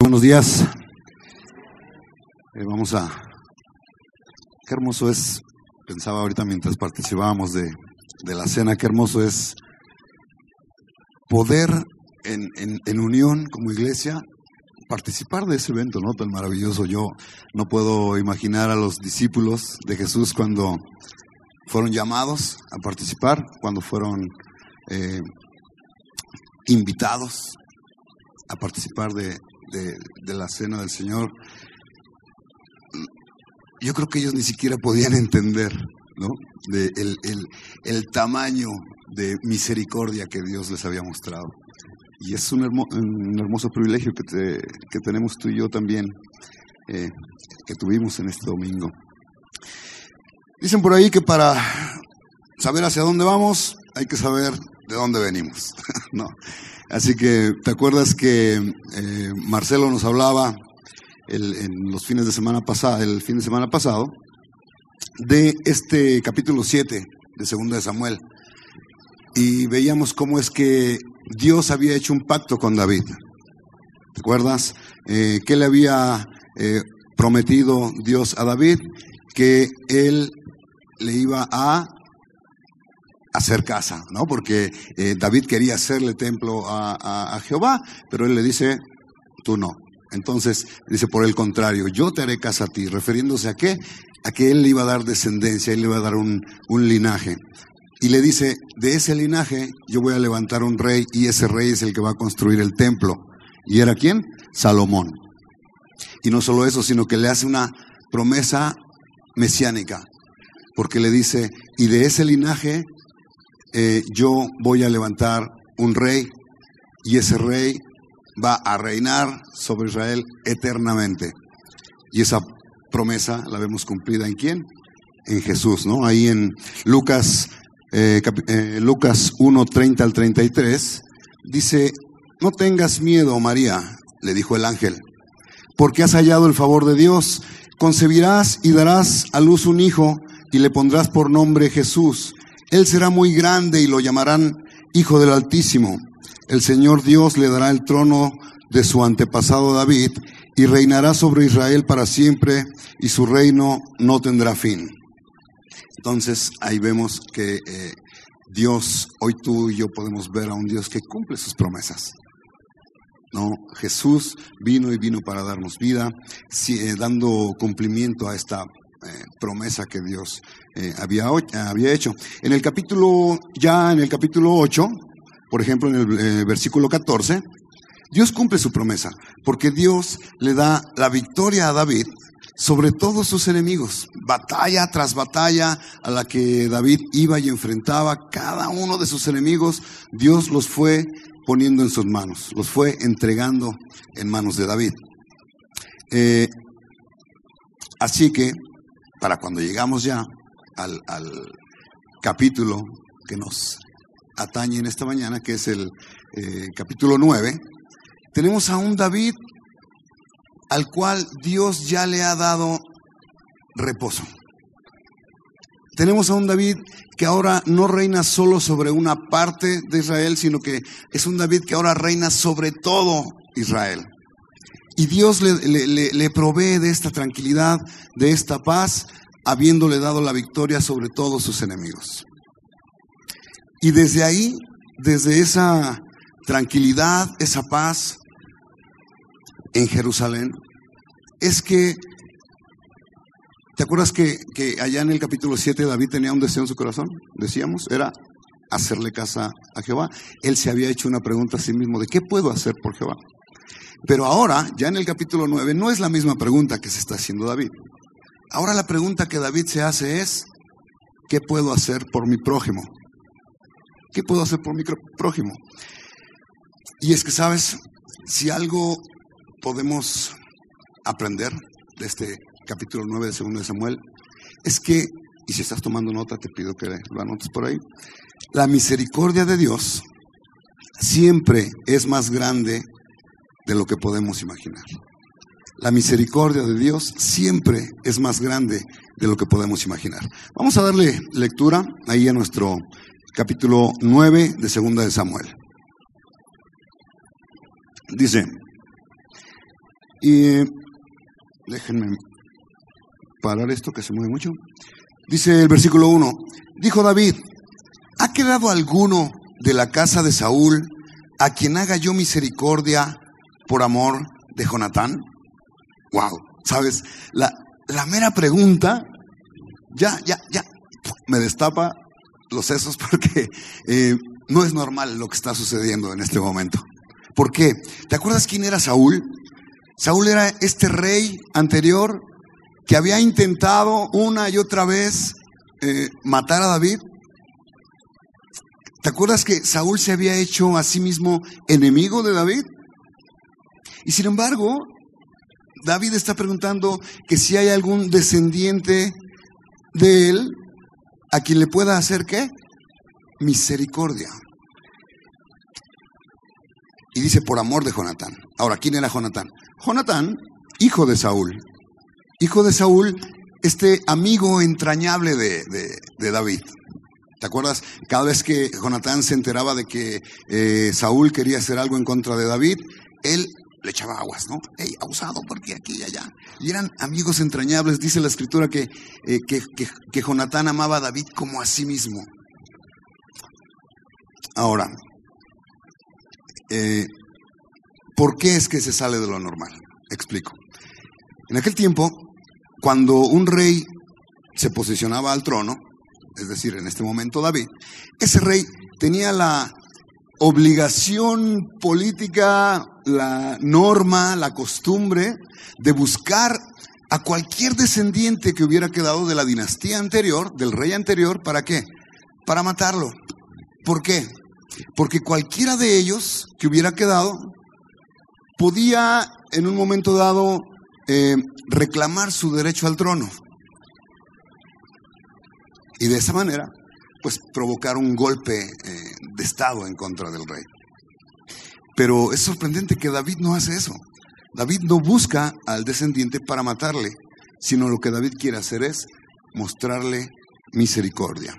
Buenos días. Eh, vamos a... Qué hermoso es, pensaba ahorita mientras participábamos de, de la cena, qué hermoso es poder en, en, unión como iglesia participar de ese evento, ¿no? Tan maravilloso. Yo no puedo imaginar a los discípulos de Jesús cuando fueron llamados a participar, cuando fueron eh, invitados a participar de, de, la cena del Señor. Yo creo que ellos ni siquiera podían entender, ¿no? De el, el, el tamaño de misericordia que Dios les había mostrado. Y es un hermoso privilegio que, te, que, tenemos tú y yo también, eh, que tuvimos en este domingo. Dicen por ahí que para saber hacia dónde vamos hay que saber de dónde venimos. no. Así que, ¿te acuerdas que eh, Marcelo nos hablaba el, en los fines de semana pasada, el fin de semana pasado, de este capítulo 7 de Segunda de Samuel? Y veíamos cómo es que Dios había hecho un pacto con David. ¿Te acuerdas? Eh, ¿Qué le había eh, prometido Dios a David? Que él le iba a hacer casa, ¿no? Porque eh, David quería hacerle templo a, a, Jehová, pero él le dice, tú no. Entonces dice, por el contrario, yo te haré casa a ti, refiriéndose a qué? A que él le iba a dar descendencia, él le iba a dar un, un linaje. Y le dice, de ese linaje yo voy a levantar un rey y ese rey es el que va a construir el templo. ¿Y era quién? Salomón. Y no solo eso, sino que le hace una promesa mesiánica, porque le dice, y de ese linaje eh, yo voy a levantar un rey y ese rey va a reinar sobre Israel eternamente. Y esa promesa la vemos cumplida en quién? En Jesús, ¿no? Ahí en Lucas, eh, eh, Lucas 1, 30 al 33, dice, no tengas miedo, María, le dijo el ángel, porque has hallado el favor de Dios, concebirás y darás a luz un hijo y le pondrás por nombre Jesús. Él será muy grande y lo llamarán Hijo del Altísimo. El Señor Dios le dará el trono de su antepasado David y reinará sobre Israel para siempre y su reino no tendrá fin. Entonces ahí vemos que eh, Dios, hoy tú y yo podemos ver a un Dios que cumple sus promesas. No, Jesús vino y vino para darnos vida, eh, dando cumplimiento a esta promesa que Dios eh, había, había hecho. En el capítulo, ya en el capítulo 8, por ejemplo, en el eh, versículo 14, Dios cumple su promesa, porque Dios le da la victoria a David sobre todos sus enemigos, batalla tras batalla a la que David iba y enfrentaba, cada uno de sus enemigos, Dios los fue poniendo en sus manos, los fue entregando en manos de David. Eh, así que, para cuando llegamos ya al, capítulo que nos atañe en esta mañana, que es el eh, capítulo 9, tenemos a un David al cual Dios ya le ha dado reposo. Tenemos a un David que ahora no reina solo sobre una parte de Israel, sino que es un David que ahora reina sobre todo Israel. Y Dios le, provee de esta tranquilidad, de esta paz, habiéndole dado la victoria sobre todos sus enemigos. Y desde ahí, desde esa tranquilidad, esa paz en Jerusalén, es que, ¿te acuerdas que, que allá en el capítulo 7 David tenía un deseo en su corazón? Decíamos, era hacerle casa a Jehová. Él se había hecho una pregunta a sí mismo de qué puedo hacer por Jehová. Pero ahora, ya en el capítulo 9, no es la misma pregunta que se está haciendo David. Ahora la pregunta que David se hace es, ¿qué puedo hacer por mi prójimo? ¿Qué puedo hacer por mi prójimo? Y es que, ¿sabes? Si algo podemos aprender de este capítulo 9 de 2 de Samuel, es que, y si estás tomando nota, te pido que lo anotes por ahí, la misericordia de Dios siempre es más grande de lo que podemos imaginar. La misericordia de Dios siempre es más grande de lo que podemos imaginar. Vamos a darle lectura ahí a nuestro capítulo 9 de Segunda de Samuel. Dice, Y déjenme parar esto que se mueve mucho. Dice el versículo 1, dijo David, ¿ha quedado alguno de la casa de Saúl a quien haga yo misericordia por amor de Jonatán? Wow, ¿sabes? La, la mera pregunta ya, ya, ya me destapa los sesos porque eh, no es normal lo que está sucediendo en este momento. ¿Por qué? ¿Te acuerdas quién era Saúl? Saúl era este rey anterior que había intentado una y otra vez eh, matar a David. ¿Te acuerdas que Saúl se había hecho a sí mismo enemigo de David? Y sin embargo, David está preguntando que si hay algún descendiente de él a quien le pueda hacer qué? Misericordia. Y dice por amor de Jonatán. Ahora, ¿quién era Jonatán? Jonatán, hijo de Saúl. Hijo de Saúl, este amigo entrañable de, de, David. ¿Te acuerdas? Cada vez que Jonatán se enteraba de que eh, Saúl quería hacer algo en contra de David, él le echaba aguas, ¿no? Hey, abusado, porque aquí y allá. Y eran amigos entrañables. Dice la escritura que, eh, que, que, Jonatán amaba a David como a sí mismo. Ahora, eh, ¿por qué es que se sale de lo normal? Explico. En aquel tiempo, cuando un rey se posicionaba al trono, es decir, en este momento David, ese rey tenía la obligación política, la norma, la costumbre de buscar a cualquier descendiente que hubiera quedado de la dinastía anterior, del rey anterior, ¿para qué? Para matarlo. ¿Por qué? Porque cualquiera de ellos que hubiera quedado podía en un momento dado eh, reclamar su derecho al trono. Y de esa manera pues provocar un golpe eh, de Estado en contra del rey. Pero es sorprendente que David no hace eso. David no busca al descendiente para matarle, sino lo que David quiere hacer es mostrarle misericordia.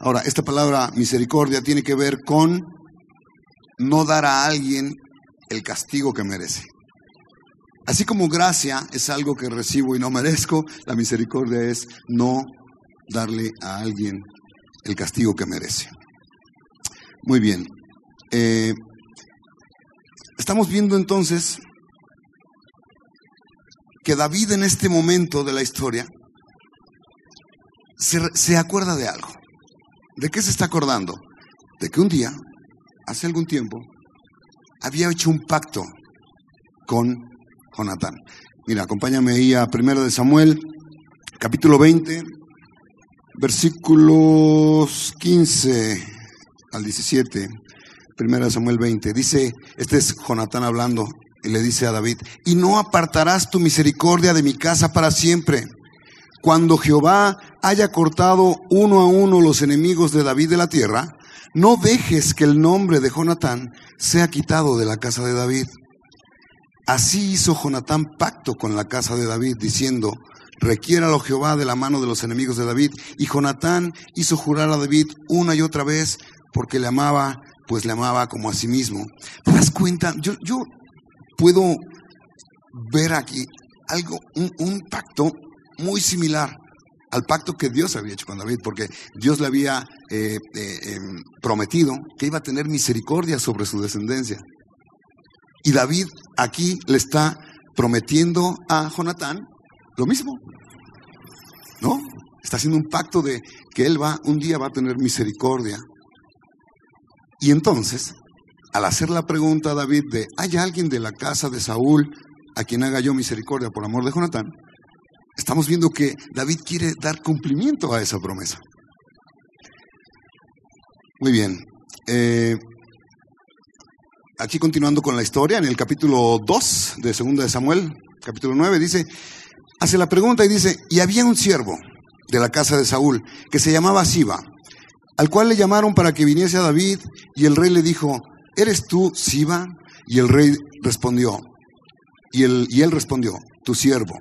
Ahora, esta palabra misericordia tiene que ver con no dar a alguien el castigo que merece. Así como gracia es algo que recibo y no merezco, la misericordia es no darle a alguien el castigo que merece. Muy bien. Eh, estamos viendo entonces que David en este momento de la historia se, acuerda de algo. ¿De qué se está acordando? De que un día, hace algún tiempo, había hecho un pacto con Jonatán. Mira, acompáñame ahí a 1 de Samuel, capítulo 20, versículos 15 al 17, primera Samuel 20, dice, este es Jonatán hablando, y le dice a David, y no apartarás tu misericordia de mi casa para siempre. Cuando Jehová haya cortado uno a uno los enemigos de David de la tierra, no dejes que el nombre de Jonatán sea quitado de la casa de David. Así hizo Jonatán pacto con la casa de David, diciendo, requiéralo Jehová de la mano de los enemigos de David. Y Jonatán hizo jurar a David una y otra vez porque le amaba, pues le amaba como a sí mismo. ¿Te das cuenta? Yo, yo puedo ver aquí algo, un, pacto muy similar al pacto que Dios había hecho con David, porque Dios le había eh, eh, em, prometido que iba a tener misericordia sobre su descendencia. Y David aquí le está prometiendo a Jonatán lo mismo. ¿No? Está haciendo un pacto de que él va, un día va a tener misericordia. Y entonces, al hacer la pregunta a David de, ¿hay alguien de la casa de Saúl a quien haga yo misericordia por amor de Jonatán? Estamos viendo que David quiere dar cumplimiento a esa promesa. Muy bien. Eh, aquí continuando con la historia, en el capítulo 2 de 2 de Samuel, capítulo 9, dice, hace la pregunta y dice, y había un siervo de la casa de Saúl que se llamaba Siba, al cual le llamaron para que viniese a David y el rey le dijo, ¿eres tú Siba? Y el rey respondió, y, y él respondió, tu siervo.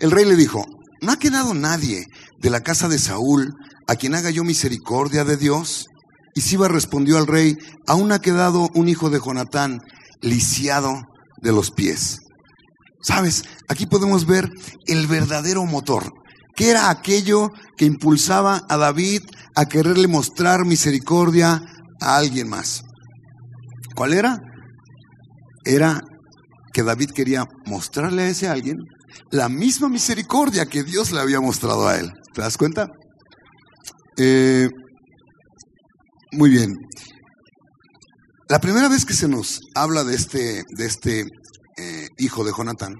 El rey le dijo, ¿no ha quedado nadie de la casa de Saúl a quien haga yo misericordia de Dios? Y Siba respondió al rey, aún ha quedado un hijo de Jonatán, lisiado de los pies. Sabes, aquí podemos ver el verdadero motor. ¿Qué era aquello que impulsaba a David a quererle mostrar misericordia a alguien más? ¿Cuál era? Era que David quería mostrarle a ese alguien la misma misericordia que Dios le había mostrado a él. ¿Te das cuenta? Eh, muy bien. La primera vez que se nos habla de este, de este eh, hijo de Jonatán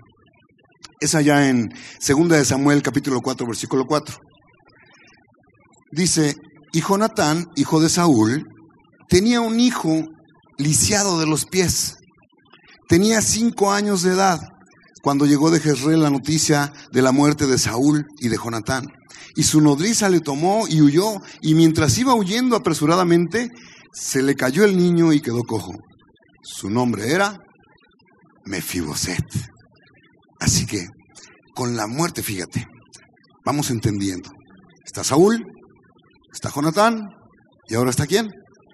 es allá en 2 de Samuel capítulo 4 versículo 4. Dice, y Jonatán, hijo de Saúl, tenía un hijo lisiado de los pies. Tenía cinco años de edad cuando llegó de Jezreel la noticia de la muerte de Saúl y de Jonatán. Y su nodriza le tomó y huyó, y mientras iba huyendo apresuradamente, se le cayó el niño y quedó cojo. Su nombre era Mefiboset. Así que, con la muerte, fíjate, vamos entendiendo. Está Saúl, está Jonatán, y ahora está quién?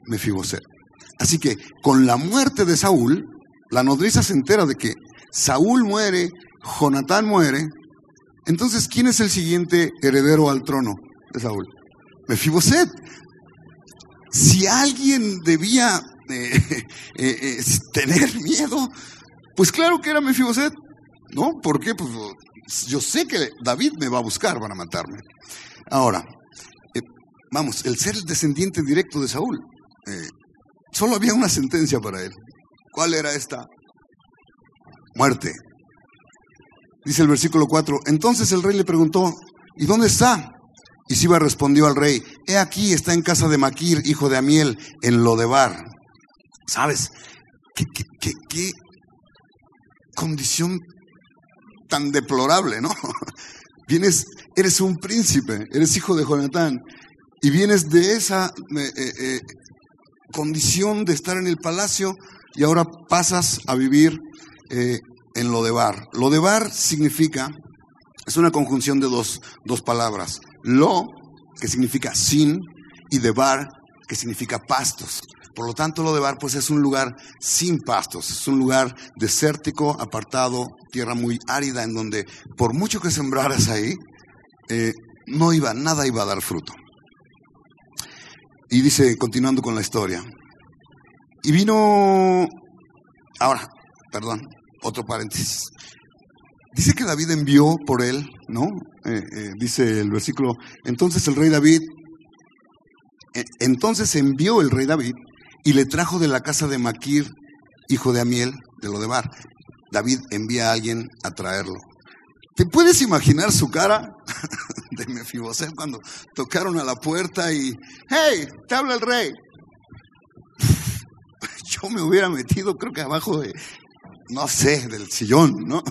Mefiboset. Así que, con la muerte de Saúl, la nodriza se entera de que Saúl muere, Jonatán muere. Entonces, ¿quién es el siguiente heredero al trono de Saúl? Mefiboset. Si alguien debía eh, eh, eh, tener miedo, pues claro que era Mefiboset. ¿No? ¿Por qué? Pues yo sé que David me va a buscar para matarme. Ahora, vamos, el ser el descendiente directo de Saúl, solo había una sentencia para él. ¿Cuál era esta? muerte. Dice el versículo 4, entonces el rey le preguntó, ¿y dónde está? Y Siba respondió al rey, he aquí, está en casa de Maquir, hijo de Amiel, en Lodebar. ¿Sabes? ¿Qué, qué, qué, condición tan deplorable, ¿no? Vienes, eres un príncipe, eres hijo de Jonatán, y vienes de esa eh, eh, eh, condición de estar en el palacio y ahora pasas a vivir eh, en lo de bar. Lo de bar significa, es una conjunción de dos, dos palabras. Lo, que significa sin, y de bar, que significa pastos. Por lo tanto, lo de bar pues es un lugar sin pastos, es un lugar desértico, apartado, tierra muy árida, en donde por mucho que sembraras ahí, eh, no iba, nada iba a dar fruto. Y dice, continuando con la historia, y vino, ahora, perdón, otro paréntesis. Dice que David envió por él, ¿no? Eh, eh, dice el versículo, entonces el rey David, entonces envió el rey David y le trajo de la casa de Maquir, hijo de Amiel, de Lodebar. David envía a alguien a traerlo. ¿Te puedes imaginar su cara de Mefiboset cuando tocaron a la puerta y, hey, te habla el rey? Yo me hubiera metido, creo que abajo de, no sé, del sillón, ¿no?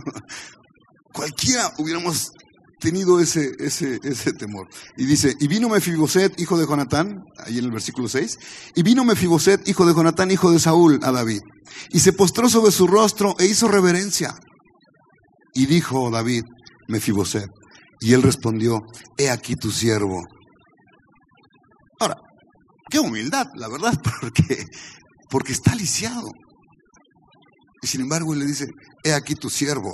Cualquiera hubiéramos tenido ese, ese, ese temor. Y dice, y vino Mefiboset, hijo de Jonatán, ahí en el versículo 6, y vino Mefiboset, hijo de Jonatán, hijo de Saúl, a David, y se postró sobre su rostro e hizo reverencia. Y dijo David, Mefiboset, y él respondió, he aquí tu siervo. Ahora, qué humildad, la verdad, porque, porque está lisiado. Y sin embargo él le dice, he aquí tu siervo.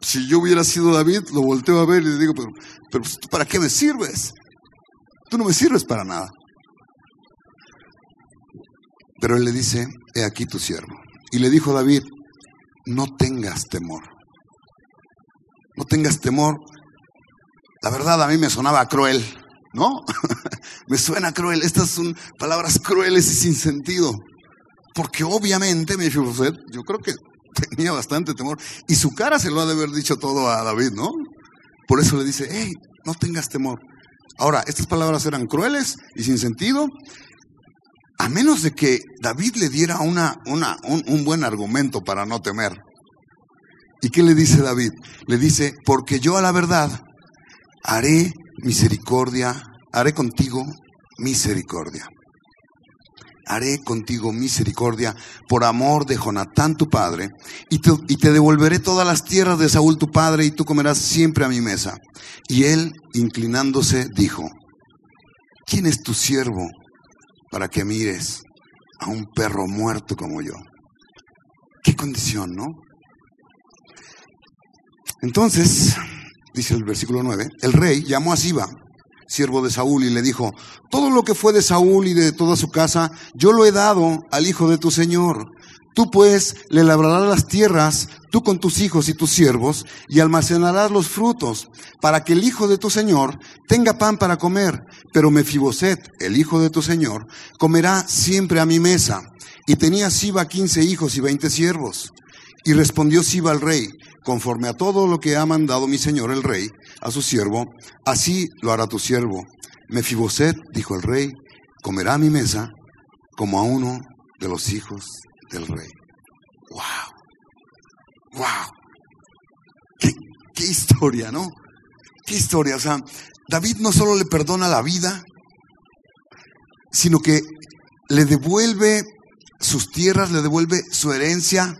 Si yo hubiera sido David, lo volteo a ver y le digo, pero, pero ¿para qué me sirves? Tú no me sirves para nada. Pero él le dice, he aquí tu siervo. Y le dijo David, no tengas temor. No tengas temor. La verdad a mí me sonaba cruel, ¿no? me suena cruel. Estas son palabras crueles y sin sentido. Porque obviamente Mefiboset, yo creo que tenía bastante temor. Y su cara se lo ha de haber dicho todo a David, ¿no? Por eso le dice, hey, no tengas temor. Ahora, estas palabras eran crueles y sin sentido, a menos de que David le diera una, una, un, un buen argumento para no temer. ¿Y qué le dice David? Le dice, porque yo a la verdad haré misericordia, haré contigo misericordia haré contigo misericordia por amor de Jonatán tu padre, y te, devolveré todas las tierras de Saúl tu padre, y tú comerás siempre a mi mesa. Y él, inclinándose, dijo, ¿quién es tu siervo para que mires a un perro muerto como yo? ¿Qué condición, no? Entonces, dice el versículo 9, el rey llamó a Siba, siervo de Saúl, y le dijo, todo lo que fue de Saúl y de toda su casa, yo lo he dado al hijo de tu señor. Tú pues le labrarás las tierras, tú con tus hijos y tus siervos, y almacenarás los frutos, para que el hijo de tu señor tenga pan para comer. Pero Mefiboset, el hijo de tu señor, comerá siempre a mi mesa. Y tenía Siba quince hijos y veinte siervos. Y respondió Siba al rey, conforme a todo lo que ha mandado mi señor el rey a su siervo, así lo hará tu siervo. Mefiboset, dijo el rey, comerá a mi mesa como a uno de los hijos del rey. ¡Wow! ¡Wow! ¿Qué, qué historia, ¿no? ¿Qué historia? O sea, David no solo le perdona la vida, sino que le devuelve sus tierras, le devuelve su herencia.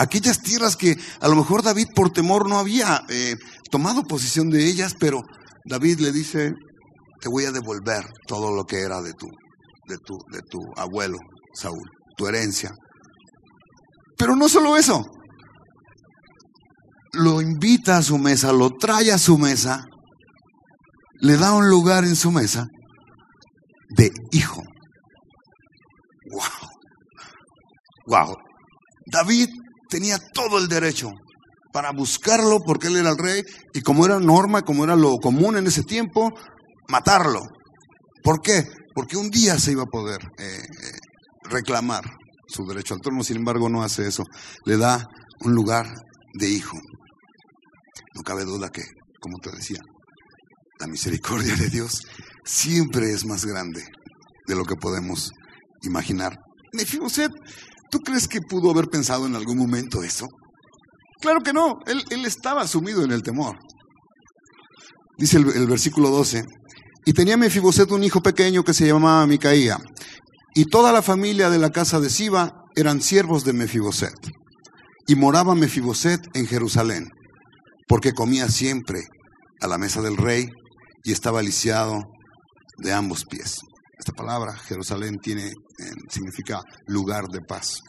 Aquellas tierras que a lo mejor David por temor no había eh, tomado posesión de ellas, pero David le dice, te voy a devolver todo lo que era de tu, de tu, de tu abuelo, Saúl, tu herencia. Pero no solo eso, lo invita a su mesa, lo trae a su mesa, le da un lugar en su mesa de hijo. Wow. Wow. David tenía todo el derecho para buscarlo porque él era el rey y como era norma, como era lo común en ese tiempo, matarlo. ¿Por qué? Porque un día se iba a poder eh, eh, reclamar su derecho al trono, sin embargo no hace eso, le da un lugar de hijo. No cabe duda que, como te decía, la misericordia de Dios siempre es más grande de lo que podemos imaginar. Mefiboset, ¿tú crees que pudo haber pensado en algún momento eso? Claro que no, él, estaba sumido en el temor. Dice el, el versículo 12, y tenía Mefiboset un hijo pequeño que se llamaba Micaía, y toda la familia de la casa de Siba eran siervos de Mefiboset. Y moraba Mefiboset en Jerusalén, porque comía siempre a la mesa del rey y estaba lisiado de ambos pies. Esta palabra, Jerusalén, tiene, eh, significa lugar de paz.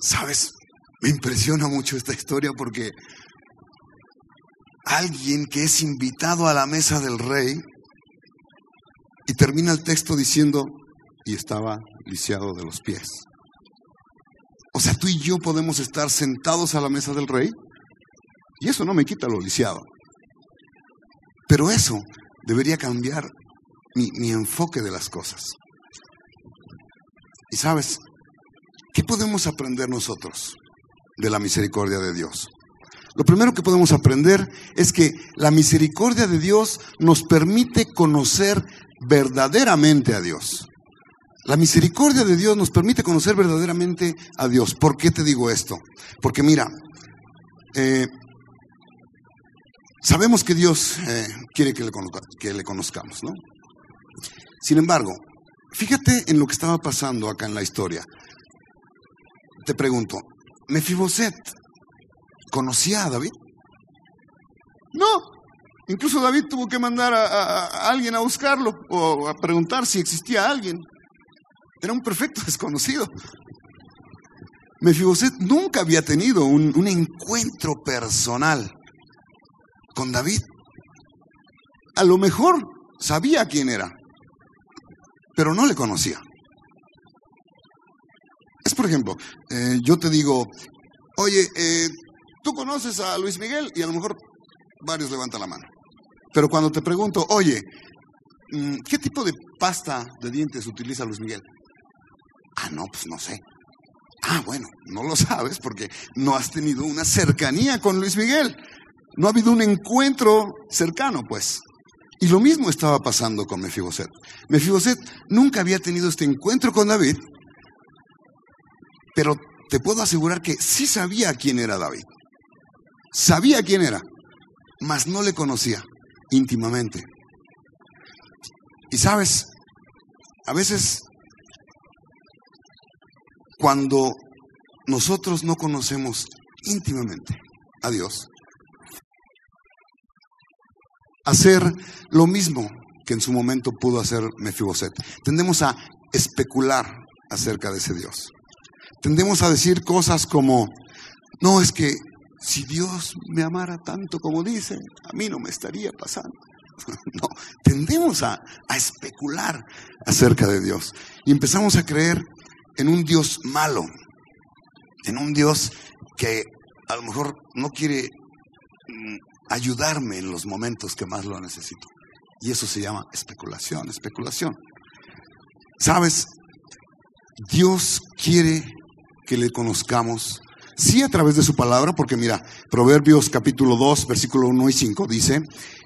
Sabes, me impresiona mucho esta historia porque alguien que es invitado a la mesa del rey y termina el texto diciendo, y estaba lisiado de los pies. O sea, tú y yo podemos estar sentados a la mesa del rey y eso no me quita lo lisiado. Pero eso debería cambiar mi, enfoque de las cosas. Y sabes, ¿qué podemos aprender nosotros de la misericordia de Dios? Lo primero que podemos aprender es que la misericordia de Dios nos permite conocer verdaderamente a Dios. La misericordia de Dios nos permite conocer verdaderamente a Dios. ¿Por qué te digo esto? Porque mira, eh, sabemos que Dios eh, quiere que le, que le conozcamos, ¿no? Sin embargo, fíjate en lo que estaba pasando acá en la historia. Te pregunto, ¿Mefiboset conocía a David? No, incluso David tuvo que mandar a, alguien a buscarlo o a preguntar si existía alguien. Era un perfecto desconocido. Mefiboset nunca había tenido un, encuentro personal con David. A lo mejor sabía quién era, pero no le conocía. Es por ejemplo, eh, yo te digo, oye, eh, tú conoces a Luis Miguel y a lo mejor varios levantan la mano. Pero cuando te pregunto, oye, mm, ¿qué tipo de pasta de dientes utiliza Luis Miguel? Ah, no, pues no sé. Ah, bueno, no lo sabes porque no has tenido una cercanía con Luis Miguel. No ha habido un encuentro cercano, pues. Y lo mismo estaba pasando con Mefiboset. Mefiboset nunca había tenido este encuentro con David, pero te puedo asegurar que sí sabía quién era David. Sabía quién era, mas no le conocía íntimamente. Y sabes, a veces cuando nosotros no conocemos íntimamente a Dios, hacer lo mismo que en su momento pudo hacer Mefiboset. Tendemos a especular acerca de ese Dios. Tendemos a decir cosas como, no, es que si Dios me amara tanto como dice, a mí no me estaría pasando. No, tendemos a, a especular acerca de Dios y empezamos a creer en un Dios malo, en un Dios que a lo mejor no quiere mm, ayudarme en los momentos que más lo necesito. Y eso se llama especulación, especulación. Sabes, Dios quiere que le conozcamos, sí a través de su palabra, porque mira, Proverbios capítulo 2, versículo 1 y 5 dice,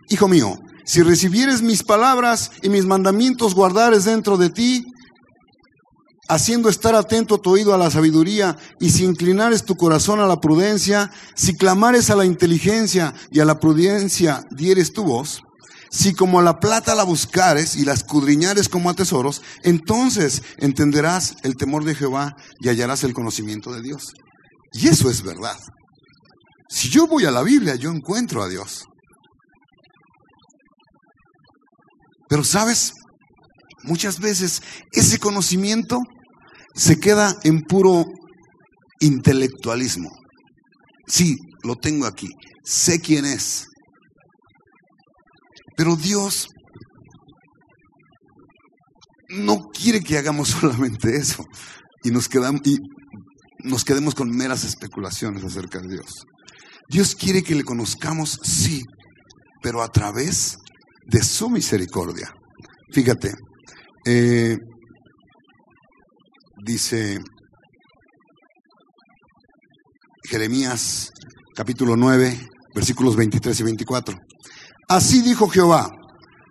Hijo mío, si recibieres mis palabras y mis mandamientos guardares dentro de ti, haciendo estar atento tu oído a la sabiduría, y si inclinares tu corazón a la prudencia, si clamares a la inteligencia y a la prudencia dieres tu voz, si como la plata la buscares y la escudriñares como a tesoros, entonces entenderás el temor de Jehová y hallarás el conocimiento de Dios. Y eso es verdad. Si yo voy a la Biblia, yo encuentro a Dios. Pero sabes, muchas veces ese conocimiento se queda en puro intelectualismo. Sí, lo tengo aquí, sé quién es. Pero Dios no quiere que hagamos solamente eso y nos, quedamos, y nos quedemos con meras especulaciones acerca de Dios. Dios quiere que le conozcamos, sí, pero a través de su misericordia. Fíjate, eh, dice Jeremías capítulo 9, versículos 23 y 24. Así dijo Jehová,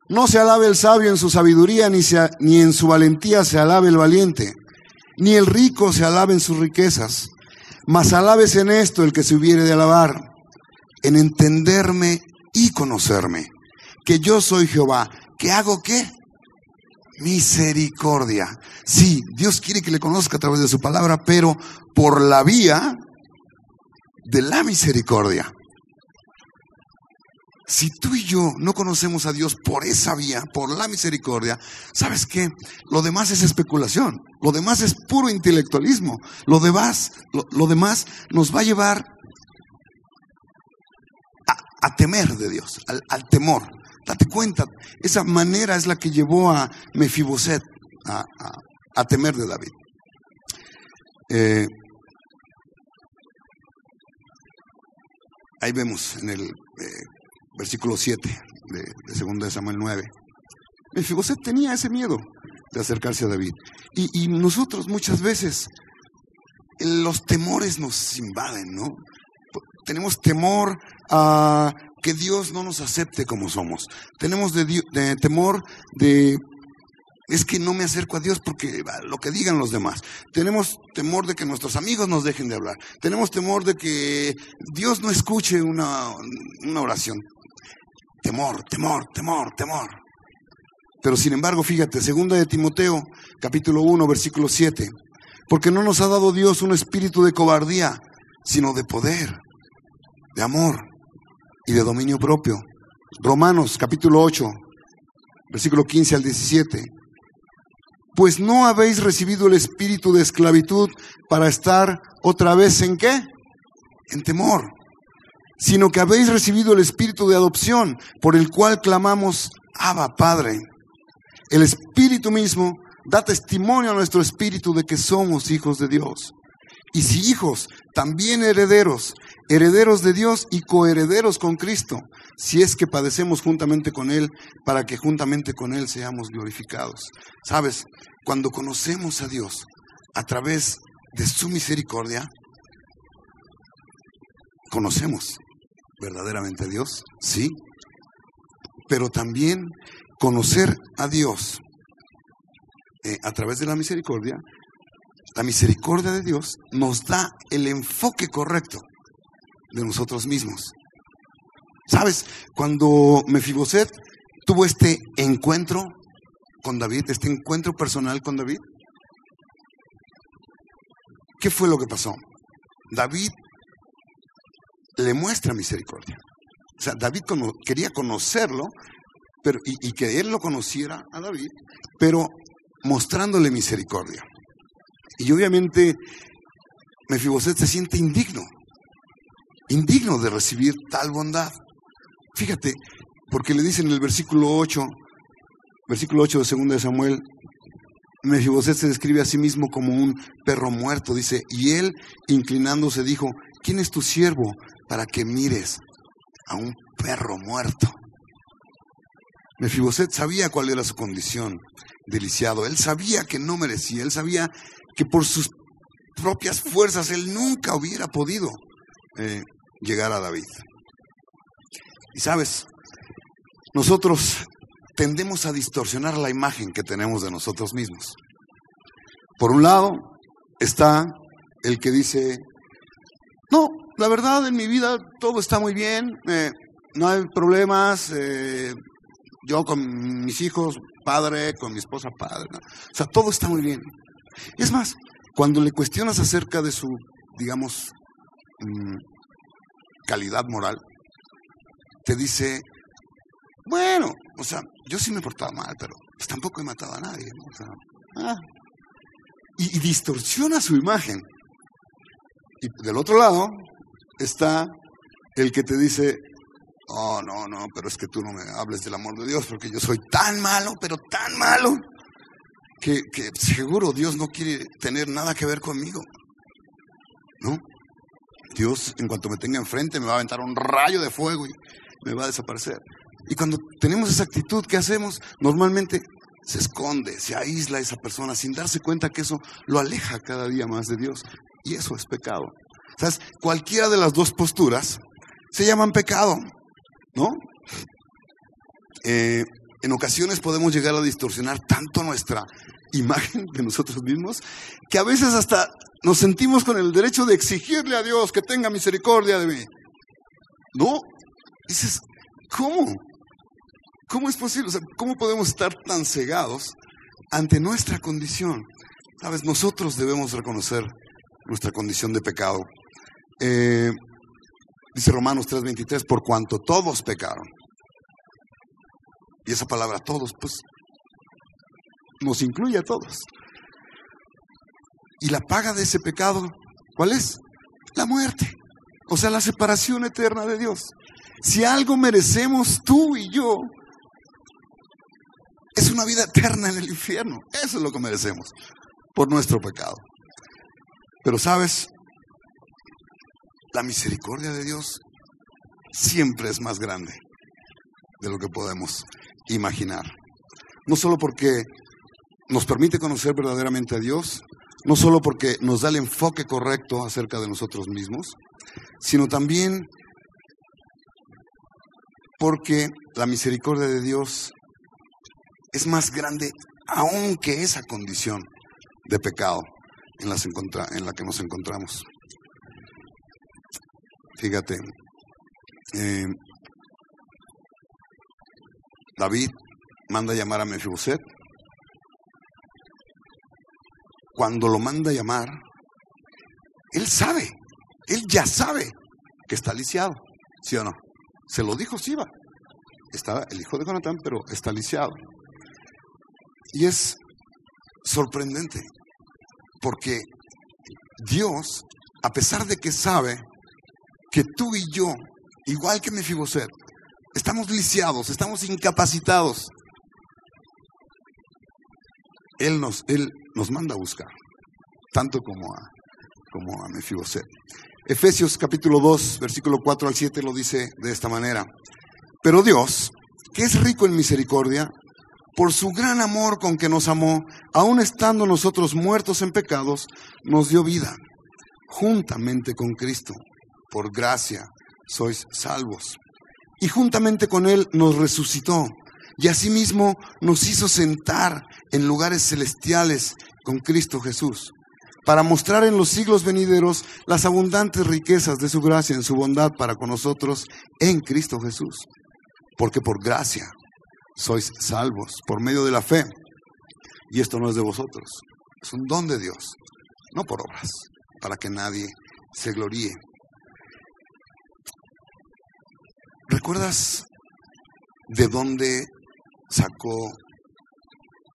no se alabe el sabio en su sabiduría, ni, ni en su valentía se alabe el valiente, ni el rico se alabe en sus riquezas, mas alabes en esto el que se hubiere de alabar, en entenderme y conocerme, que yo soy Jehová, que hago qué? Misericordia. Sí, Dios quiere que le conozca a través de su palabra, pero por la vía de la misericordia. Si tú y yo no conocemos a Dios por esa vía, por la misericordia, ¿sabes qué? Lo demás es especulación, lo demás es puro intelectualismo, lo demás, lo, demás nos va a llevar a, temer de Dios, al temor. Date cuenta, esa manera es la que llevó a Mefiboset a, temer de David. Eh, ahí vemos en el eh, versículo 7 de, de 2 de Samuel 9. Mefiboset tenía ese miedo de acercarse a David. Y, y nosotros muchas veces los temores nos invaden, ¿no? Tenemos temor a que Dios no nos acepte como somos. Tenemos temor de es que no me acerco a Dios porque lo que digan los demás. Tenemos temor de que nuestros amigos nos dejen de hablar. Tenemos temor de que Dios no escuche una, una oración. Temor, temor, temor, temor. Pero sin embargo, fíjate, segunda de Timoteo, capítulo 1, versículo 7. Porque no nos ha dado Dios un espíritu de cobardía, sino de poder, de amor y de dominio propio. Romanos capítulo 8, versículo 15 al 17. Pues no habéis recibido el espíritu de esclavitud para estar otra vez en qué? En temor, sino que habéis recibido el espíritu de adopción por el cual clamamos, Abba, Padre. El espíritu mismo da testimonio a nuestro espíritu de que somos hijos de Dios. Y si hijos, también herederos, herederos de Dios y coherederos con Cristo, si es que padecemos juntamente con Él, para que juntamente con Él seamos glorificados. Sabes, cuando conocemos a Dios a través de su misericordia, conocemos verdaderamente a Dios, sí, pero también conocer a Dios eh, a través de la misericordia, la misericordia de Dios nos da el enfoque correcto de nosotros mismos. ¿Sabes? Cuando Mefiboset tuvo este encuentro con David, este encuentro personal con David, ¿qué fue lo que pasó? David le muestra misericordia. O sea, David quería conocerlo y que él lo conociera a David, pero mostrándole misericordia. Y obviamente Mefiboset se siente indigno indigno de recibir tal bondad. Fíjate, porque le dice en el versículo 8, versículo 8 de 2 de Samuel, Mefiboset se describe a sí mismo como un perro muerto, dice, y él, inclinándose, dijo, ¿quién es tu siervo para que mires a un perro muerto? Mefiboset sabía cuál era su condición deliciado, él sabía que no merecía, él sabía que por sus propias fuerzas él nunca hubiera podido eh, llegar a David. Y sabes, nosotros tendemos a distorsionar la imagen que tenemos de nosotros mismos. Por un lado está el que dice, no, la verdad en mi vida todo está muy bien, eh, no hay problemas, eh, yo con mis hijos, padre, con mi esposa, padre, o sea, todo está muy bien. Es más, cuando le cuestionas acerca de su, digamos, mm, calidad moral, te dice, bueno, o sea, yo sí me he portado mal, pero pues tampoco he matado a nadie. ¿no? Ah. y, y distorsiona su imagen. Y del otro lado está el que te dice, oh, no, no, pero es que tú no me hables del amor de Dios, porque yo soy tan malo, pero tan malo, que, seguro Dios no quiere tener nada que ver conmigo. ¿No? Dios, en cuanto me tenga enfrente, me va a aventar un rayo de fuego y me va a desaparecer. Y cuando tenemos esa actitud, ¿qué hacemos? Normalmente se esconde, se aísla esa persona sin darse cuenta que eso lo aleja cada día más de Dios. Y eso es pecado. ¿Sabes? Cualquiera de las dos posturas se llaman pecado, ¿no? Eh, en ocasiones podemos llegar a distorsionar tanto nuestra imagen de nosotros mismos que a veces hasta nos sentimos con el derecho de exigirle a Dios que tenga misericordia de mí. ¿No? Dices, ¿cómo? ¿Cómo es posible? ¿Cómo podemos estar tan cegados ante nuestra condición? Sabes, nosotros debemos reconocer nuestra condición de pecado. Eh, dice Romanos 3:23, por cuanto todos pecaron. Y esa palabra todos, pues, nos incluye a todos. Y la paga de ese pecado, ¿cuál es? La muerte. O sea, la separación eterna de Dios. Si algo merecemos tú y yo, es una vida eterna en el infierno. Eso es lo que merecemos por nuestro pecado. Pero sabes, la misericordia de Dios siempre es más grande de lo que podemos imaginar. No solo porque nos permite conocer verdaderamente a Dios, no solo porque nos da el enfoque correcto acerca de nosotros mismos, sino también porque la misericordia de Dios es más grande aún que esa condición de pecado en, en la que nos encontramos. Fíjate, eh, David manda llamar a Mefiboset. Cuando lo manda llamar, él sabe, él ya sabe que está lisiado, ¿sí o no? Se lo dijo Siba. Está el hijo de Jonatán, pero está lisiado. Y es sorprendente, porque Dios, a pesar de que sabe que tú y yo, igual que Mefiboset, estamos lisiados, estamos incapacitados, Él nos, Él nos manda a buscar, tanto como a, como a Mefiboset. Efesios capítulo 2, versículo 4 al 7 lo dice de esta manera. Pero Dios, que es rico en misericordia, por su gran amor con que nos amó, aun estando nosotros muertos en pecados, nos dio vida, juntamente con Cristo. Por gracia sois salvos. Y juntamente con Él nos resucitó, y asimismo nos hizo sentar en lugares celestiales con Cristo Jesús para mostrar en los siglos venideros las abundantes riquezas de su gracia en su bondad para con nosotros en Cristo Jesús. Porque por gracia sois salvos por medio de la fe. Y esto no es de vosotros, es un don de Dios, no por obras, para que nadie se gloríe. ¿Recuerdas de dónde sacó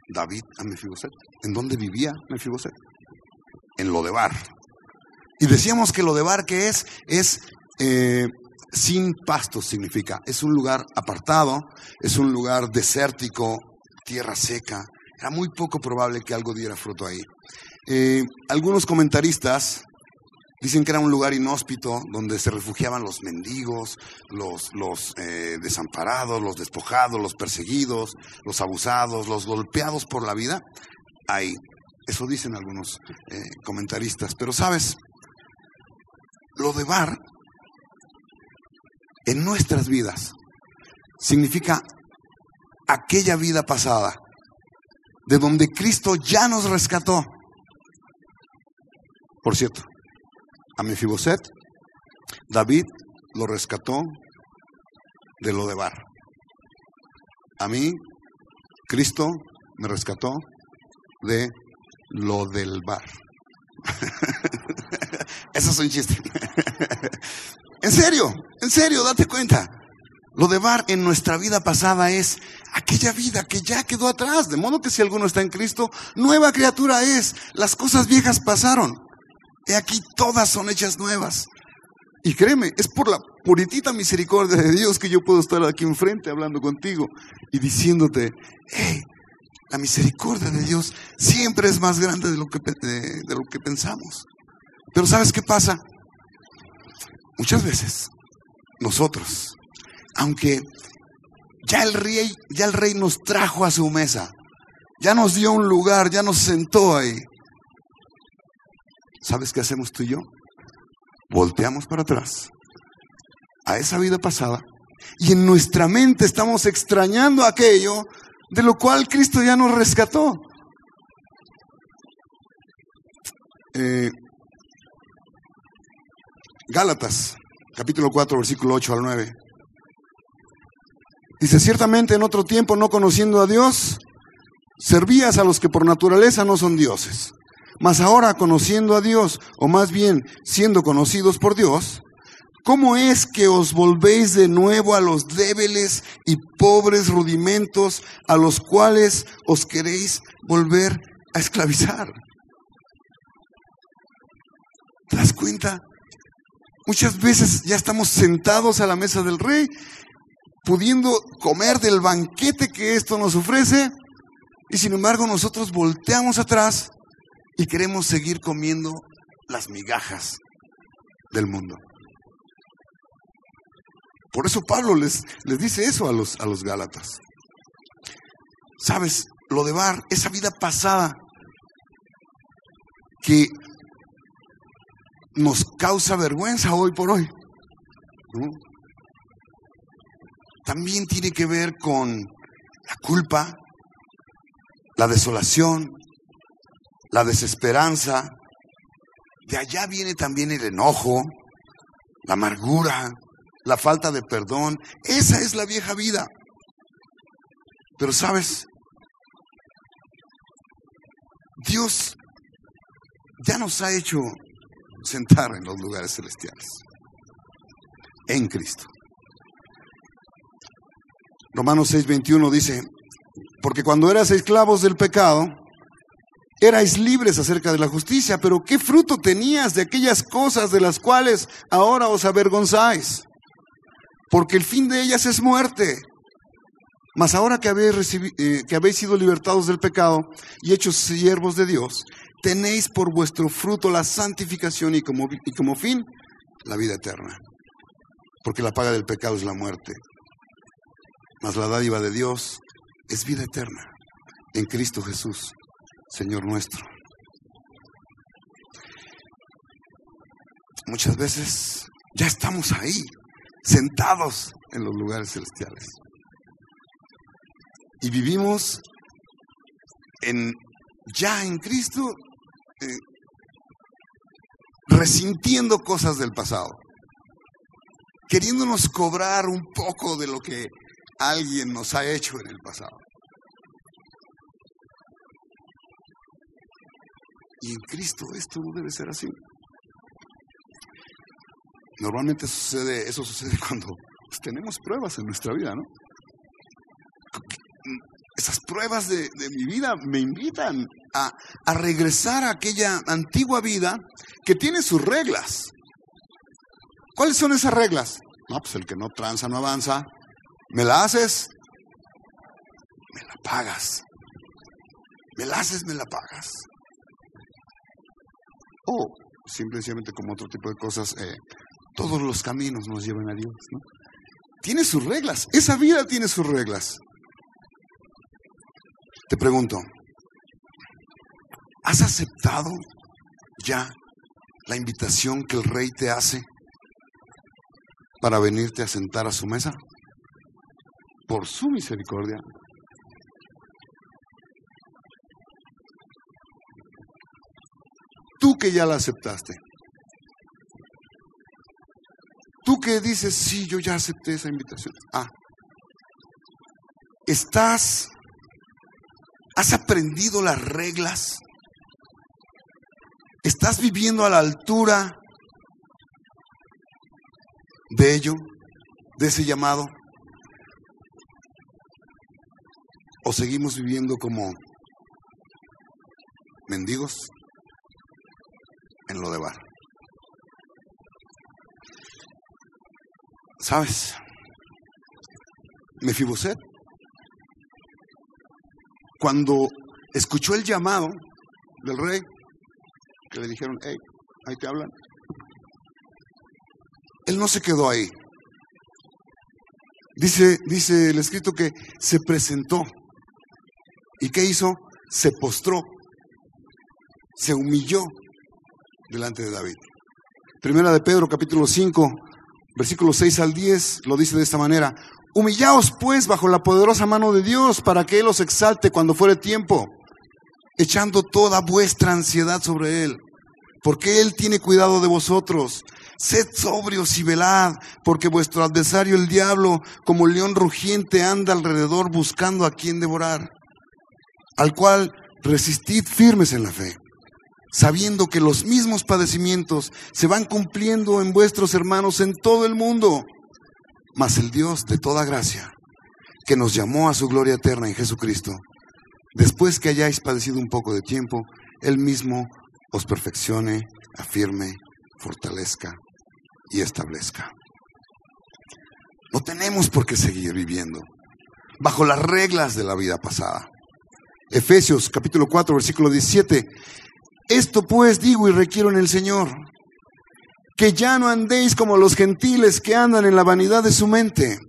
David a Mefiboset? ¿En dónde vivía Mefiboset? en Lodebar. Y decíamos que Lodebar, ¿qué es? Es eh, sin pastos significa. Es un lugar apartado, es un lugar desértico, tierra seca. Era muy poco probable que algo diera fruto ahí. Eh, algunos comentaristas dicen que era un lugar inhóspito donde se refugiaban los mendigos, los, eh, desamparados, los despojados, los perseguidos, los abusados, los golpeados por la vida. Ahí, eso dicen algunos eh, comentaristas. Pero sabes, lo de bar en nuestras vidas significa aquella vida pasada, de donde Cristo ya nos rescató. Por cierto, a Mefiboset, David lo rescató de lo de bar. A mí, Cristo me rescató de lo del bar. Eso es un chiste. en serio, en serio, date cuenta. Lo de bar en nuestra vida pasada es aquella vida que ya quedó atrás, de modo que si alguno está en Cristo, nueva criatura es. Las cosas viejas pasaron. Aquí todas son hechas nuevas. Y créeme, es por la puritita misericordia de Dios que yo puedo estar aquí enfrente hablando contigo y diciéndote, hey, la misericordia de Dios siempre es más grande de lo que, de lo que pensamos. Pero ¿sabes qué pasa? Muchas veces nosotros, aunque ya el rey, ya el rey nos trajo a su mesa, ya nos dio un lugar, ya nos sentó ahí. ¿Sabes qué hacemos tú y yo? Volteamos para atrás a esa vida pasada y en nuestra mente estamos extrañando aquello de lo cual Cristo ya nos rescató. Eh, Gálatas, capítulo 4, versículo 8 al 9. Dice, ciertamente en otro tiempo, no conociendo a Dios, servías a los que por naturaleza no son dioses. Mas ahora, conociendo a Dios, o más bien siendo conocidos por Dios, ¿cómo es que os volvéis de nuevo a los débiles y pobres rudimentos a los cuales os queréis volver a esclavizar? ¿Te das cuenta? Muchas veces ya estamos sentados a la mesa del rey, pudiendo comer del banquete que esto nos ofrece, y sin embargo nosotros volteamos atrás y queremos seguir comiendo las migajas del mundo. Por eso Pablo les, les dice eso a los, a los Gálatas. Sabes, lo de Bar, esa vida pasada que nos causa vergüenza hoy por hoy. También tiene que ver con la culpa, la desolación, la desesperanza. De allá viene también el enojo, la amargura, la falta de perdón. Esa es la vieja vida. Pero sabes, Dios ya nos ha hecho sentar en los lugares celestiales. En Cristo. Romanos 6:21 dice, porque cuando eras esclavos del pecado, erais libres acerca de la justicia, pero ¿qué fruto tenías de aquellas cosas de las cuales ahora os avergonzáis? Porque el fin de ellas es muerte. Mas ahora que habéis, eh, que habéis sido libertados del pecado y hechos siervos de Dios, tenéis por vuestro fruto la santificación y como fin la vida eterna. Porque la paga del pecado es la muerte. Mas la dádiva de Dios es vida eterna en Cristo Jesús, Señor nuestro. Muchas veces ya estamos ahí, sentados en los lugares celestiales. Y vivimos en, ya en Cristo eh, resintiendo cosas del pasado, queriéndonos cobrar un poco de lo que alguien nos ha hecho en el pasado. Y en Cristo esto no debe ser así. Normalmente sucede, eso sucede cuando pues, tenemos pruebas en nuestra vida, ¿no? Esas pruebas de, mi vida me invitan a, a, regresar a aquella antigua vida que tiene sus reglas. ¿Cuáles son esas reglas? No, pues el que no tranza no avanza. ¿Me la haces? Me la pagas. ¿Me la haces? Me la pagas. O simplemente como otro tipo de cosas, eh, todos los caminos nos llevan a Dios. Tiene sus reglas. Esa vida tiene sus reglas. Te pregunto, ¿has aceptado ya la invitación que el rey te hace para venirte a sentar a su mesa? Por su misericordia. Tú que ya la aceptaste. Tú que dices, sí, yo ya acepté esa invitación. Ah, estás, has aprendido las reglas. Estás viviendo a la altura de ello, de ese llamado. ¿O seguimos viviendo como mendigos en lo de bar? ¿Sabes? Mefiboset, cuando escuchó el llamado del rey, que le dijeron, hey, ahí te hablan, él no se quedó ahí. Dice, dice el escrito que se presentó. ¿Y qué hizo? Se postró, se humilló delante de David. Primera de Pedro, capítulo 5, versículos 6 al 10, lo dice de esta manera. Humillaos pues bajo la poderosa mano de Dios para que Él os exalte cuando fuere tiempo, echando toda vuestra ansiedad sobre Él, porque Él tiene cuidado de vosotros. Sed sobrios y velad, porque vuestro adversario el diablo, como león rugiente, anda alrededor buscando a quien devorar, al cual resistid firmes en la fe sabiendo que los mismos padecimientos se van cumpliendo en vuestros hermanos en todo el mundo. Mas el Dios de toda gracia, que nos llamó a su gloria eterna en Jesucristo, después que hayáis padecido un poco de tiempo, Él mismo os perfeccione, afirme, fortalezca y establezca. No tenemos por qué seguir viviendo bajo las reglas de la vida pasada. Efesios capítulo 4, versículo 17. Esto pues digo y requiero en el Señor, que ya no andéis como los gentiles que andan en la vanidad de su mente,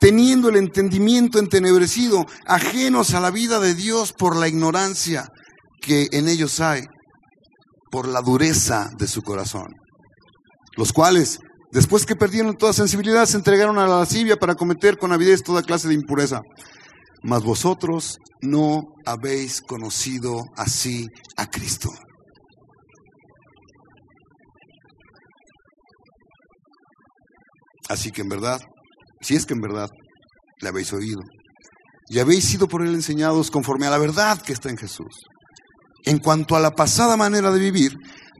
teniendo el entendimiento entenebrecido, ajenos a la vida de Dios por la ignorancia que en ellos hay, por la dureza de su corazón, los cuales, después que perdieron toda sensibilidad, se entregaron a la lascivia para cometer con avidez toda clase de impureza mas vosotros no habéis conocido así a Cristo. Así que en verdad, si es que en verdad le habéis oído y habéis sido por él enseñados conforme a la verdad que está en Jesús. En cuanto a la pasada manera de vivir,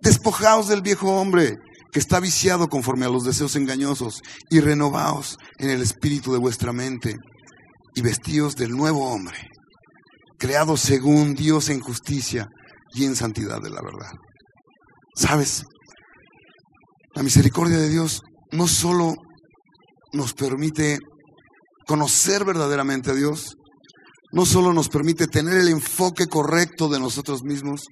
despojaos del viejo hombre que está viciado conforme a los deseos engañosos y renovaos en el espíritu de vuestra mente y vestidos del nuevo hombre, creado según Dios en justicia y en santidad de la verdad. ¿Sabes? La misericordia de Dios no solo nos permite conocer verdaderamente a Dios, no solo nos permite tener el enfoque correcto de nosotros mismos,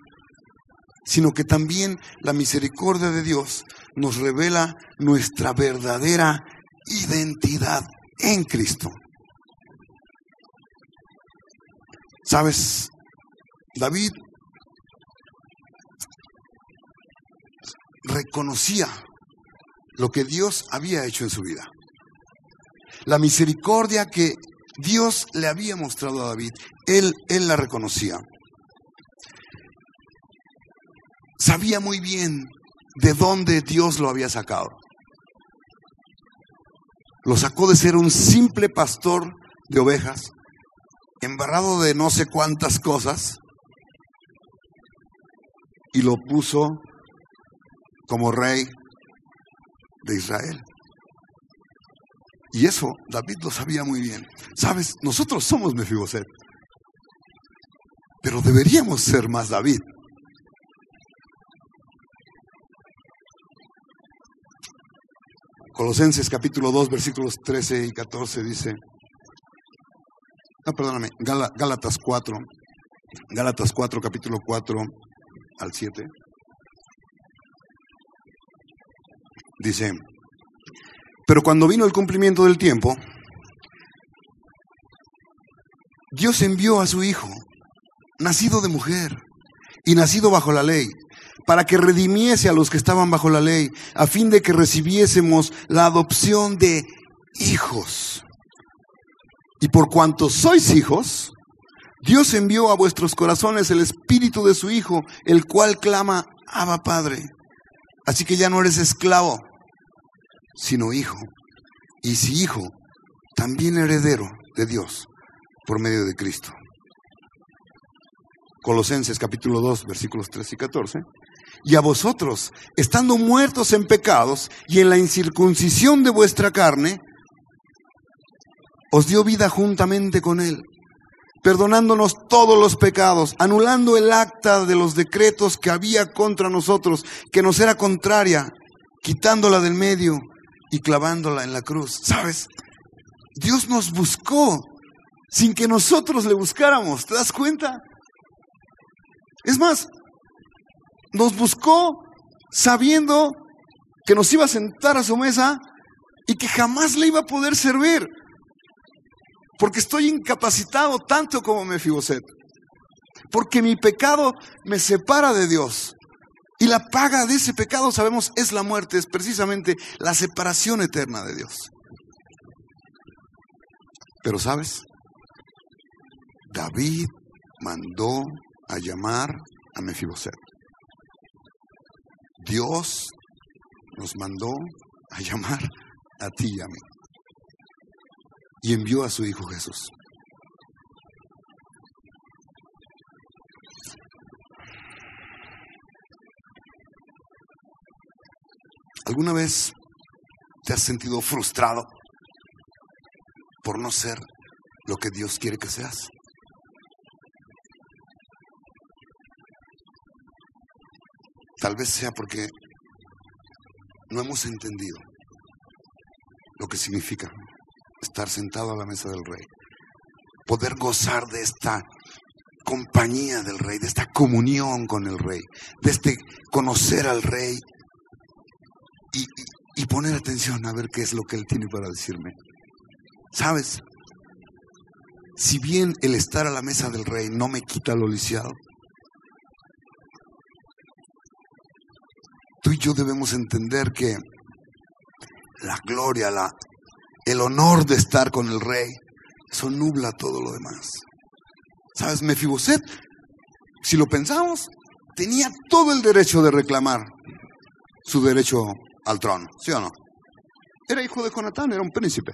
sino que también la misericordia de Dios nos revela nuestra verdadera identidad en Cristo. Sabes, David reconocía lo que Dios había hecho en su vida. La misericordia que Dios le había mostrado a David, él, él la reconocía. Sabía muy bien de dónde Dios lo había sacado. Lo sacó de ser un simple pastor de ovejas embarrado de no sé cuántas cosas y lo puso como rey de Israel. Y eso David lo sabía muy bien. Sabes, nosotros somos Mefiboset, pero deberíamos ser más David. Colosenses capítulo 2, versículos 13 y 14 dice, perdóname, Gálatas 4, Gálatas 4, capítulo 4 al 7. Dice, pero cuando vino el cumplimiento del tiempo, Dios envió a su Hijo, nacido de mujer y nacido bajo la ley, para que redimiese a los que estaban bajo la ley, a fin de que recibiésemos la adopción de hijos. Y por cuanto sois hijos, Dios envió a vuestros corazones el espíritu de su Hijo, el cual clama, Abba Padre. Así que ya no eres esclavo, sino hijo. Y si hijo, también heredero de Dios por medio de Cristo. Colosenses capítulo 2, versículos 3 y 14. Y a vosotros, estando muertos en pecados y en la incircuncisión de vuestra carne, os dio vida juntamente con Él, perdonándonos todos los pecados, anulando el acta de los decretos que había contra nosotros, que nos era contraria, quitándola del medio y clavándola en la cruz. ¿Sabes? Dios nos buscó sin que nosotros le buscáramos. ¿Te das cuenta? Es más, nos buscó sabiendo que nos iba a sentar a su mesa y que jamás le iba a poder servir. Porque estoy incapacitado tanto como Mefiboset. Porque mi pecado me separa de Dios. Y la paga de ese pecado, sabemos, es la muerte, es precisamente la separación eterna de Dios. Pero sabes, David mandó a llamar a Mefiboset. Dios nos mandó a llamar a ti y a mí. Y envió a su Hijo Jesús. ¿Alguna vez te has sentido frustrado por no ser lo que Dios quiere que seas? Tal vez sea porque no hemos entendido lo que significa estar sentado a la mesa del rey, poder gozar de esta compañía del rey, de esta comunión con el rey, de este conocer al rey y, poner atención a ver qué es lo que Él tiene para decirme. ¿Sabes? Si bien el estar a la mesa del rey no me quita lo lisiado, tú y yo debemos entender que la gloria, la, el honor de estar con el rey, eso nubla todo lo demás. ¿Sabes? Mefiboset, si lo pensamos, tenía todo el derecho de reclamar su derecho al trono, ¿sí o no? Era hijo de Jonatán, era un príncipe.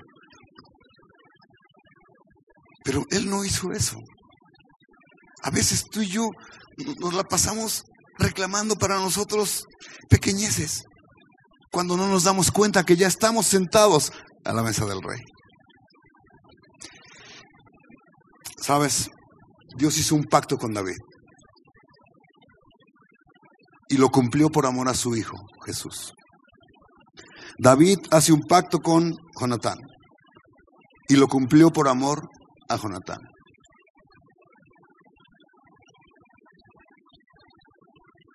Pero él no hizo eso. A veces tú y yo nos la pasamos reclamando para nosotros pequeñeces, cuando no nos damos cuenta que ya estamos sentados a la mesa del rey. Sabes, Dios hizo un pacto con David y lo cumplió por amor a su hijo, Jesús. David hace un pacto con Jonatán y lo cumplió por amor a Jonatán.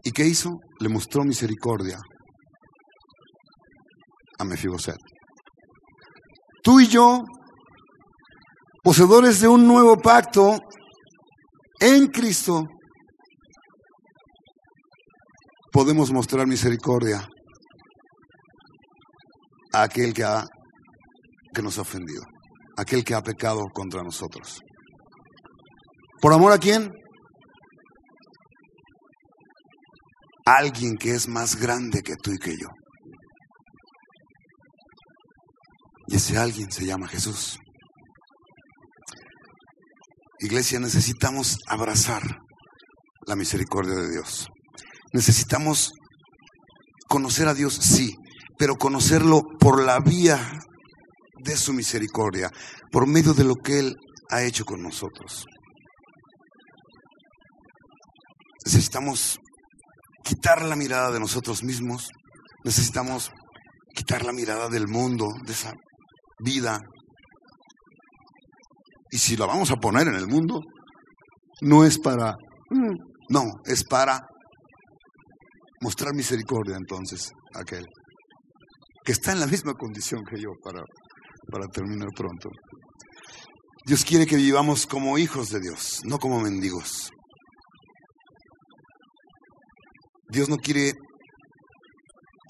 ¿Y qué hizo? Le mostró misericordia a Mefiboset. Tú y yo, poseedores de un nuevo pacto en Cristo, podemos mostrar misericordia a aquel que, ha, que nos ha ofendido, aquel que ha pecado contra nosotros. ¿Por amor a quién? Alguien que es más grande que tú y que yo. Y ese alguien se llama Jesús. Iglesia, necesitamos abrazar la misericordia de Dios. Necesitamos conocer a Dios, sí, pero conocerlo por la vía de su misericordia, por medio de lo que Él ha hecho con nosotros. Necesitamos quitar la mirada de nosotros mismos, necesitamos quitar la mirada del mundo, de esa vida. Y si la vamos a poner en el mundo, no es para, mm, no, es para mostrar misericordia entonces a aquel que está en la misma condición que yo para, para terminar pronto. Dios quiere que vivamos como hijos de Dios, no como mendigos. Dios no quiere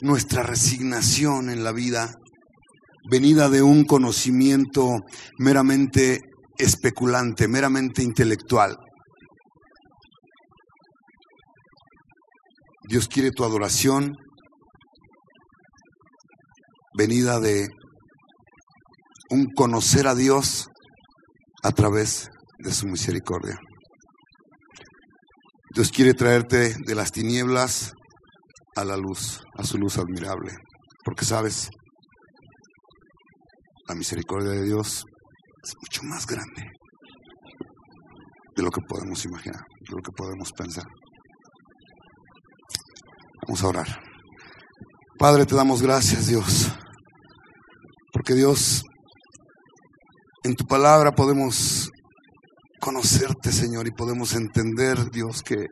nuestra resignación en la vida venida de un conocimiento meramente especulante, meramente intelectual. Dios quiere tu adoración venida de un conocer a Dios a través de su misericordia. Dios quiere traerte de las tinieblas a la luz, a su luz admirable. Porque sabes, la misericordia de Dios es mucho más grande de lo que podemos imaginar, de lo que podemos pensar. Vamos a orar. Padre, te damos gracias, Dios, porque Dios, en tu palabra podemos conocerte, Señor, y podemos entender, Dios, que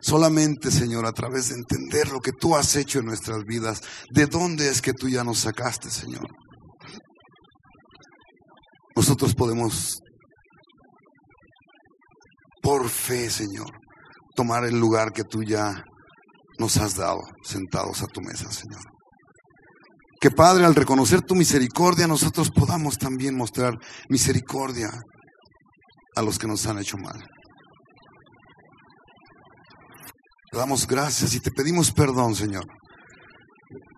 solamente, Señor, a través de entender lo que tú has hecho en nuestras vidas, de dónde es que tú ya nos sacaste, Señor. Nosotros podemos, por fe, Señor, tomar el lugar que tú ya nos has dado sentados a tu mesa, Señor. Que Padre, al reconocer tu misericordia, nosotros podamos también mostrar misericordia a los que nos han hecho mal. Te damos gracias y te pedimos perdón, Señor.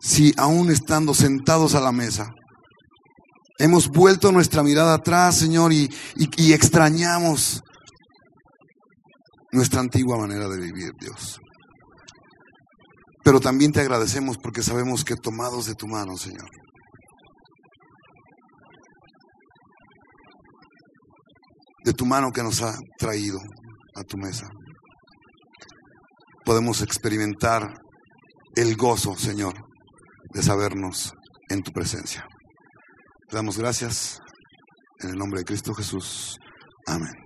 Si aún estando sentados a la mesa, hemos vuelto nuestra mirada atrás, Señor, y, extrañamos nuestra antigua manera de vivir, Dios. Pero también te agradecemos porque sabemos que tomados de tu mano, Señor, de tu mano que nos ha traído a tu mesa. Podemos experimentar el gozo, Señor, de sabernos en tu presencia. Damos gracias en el nombre de Cristo Jesús. Amén.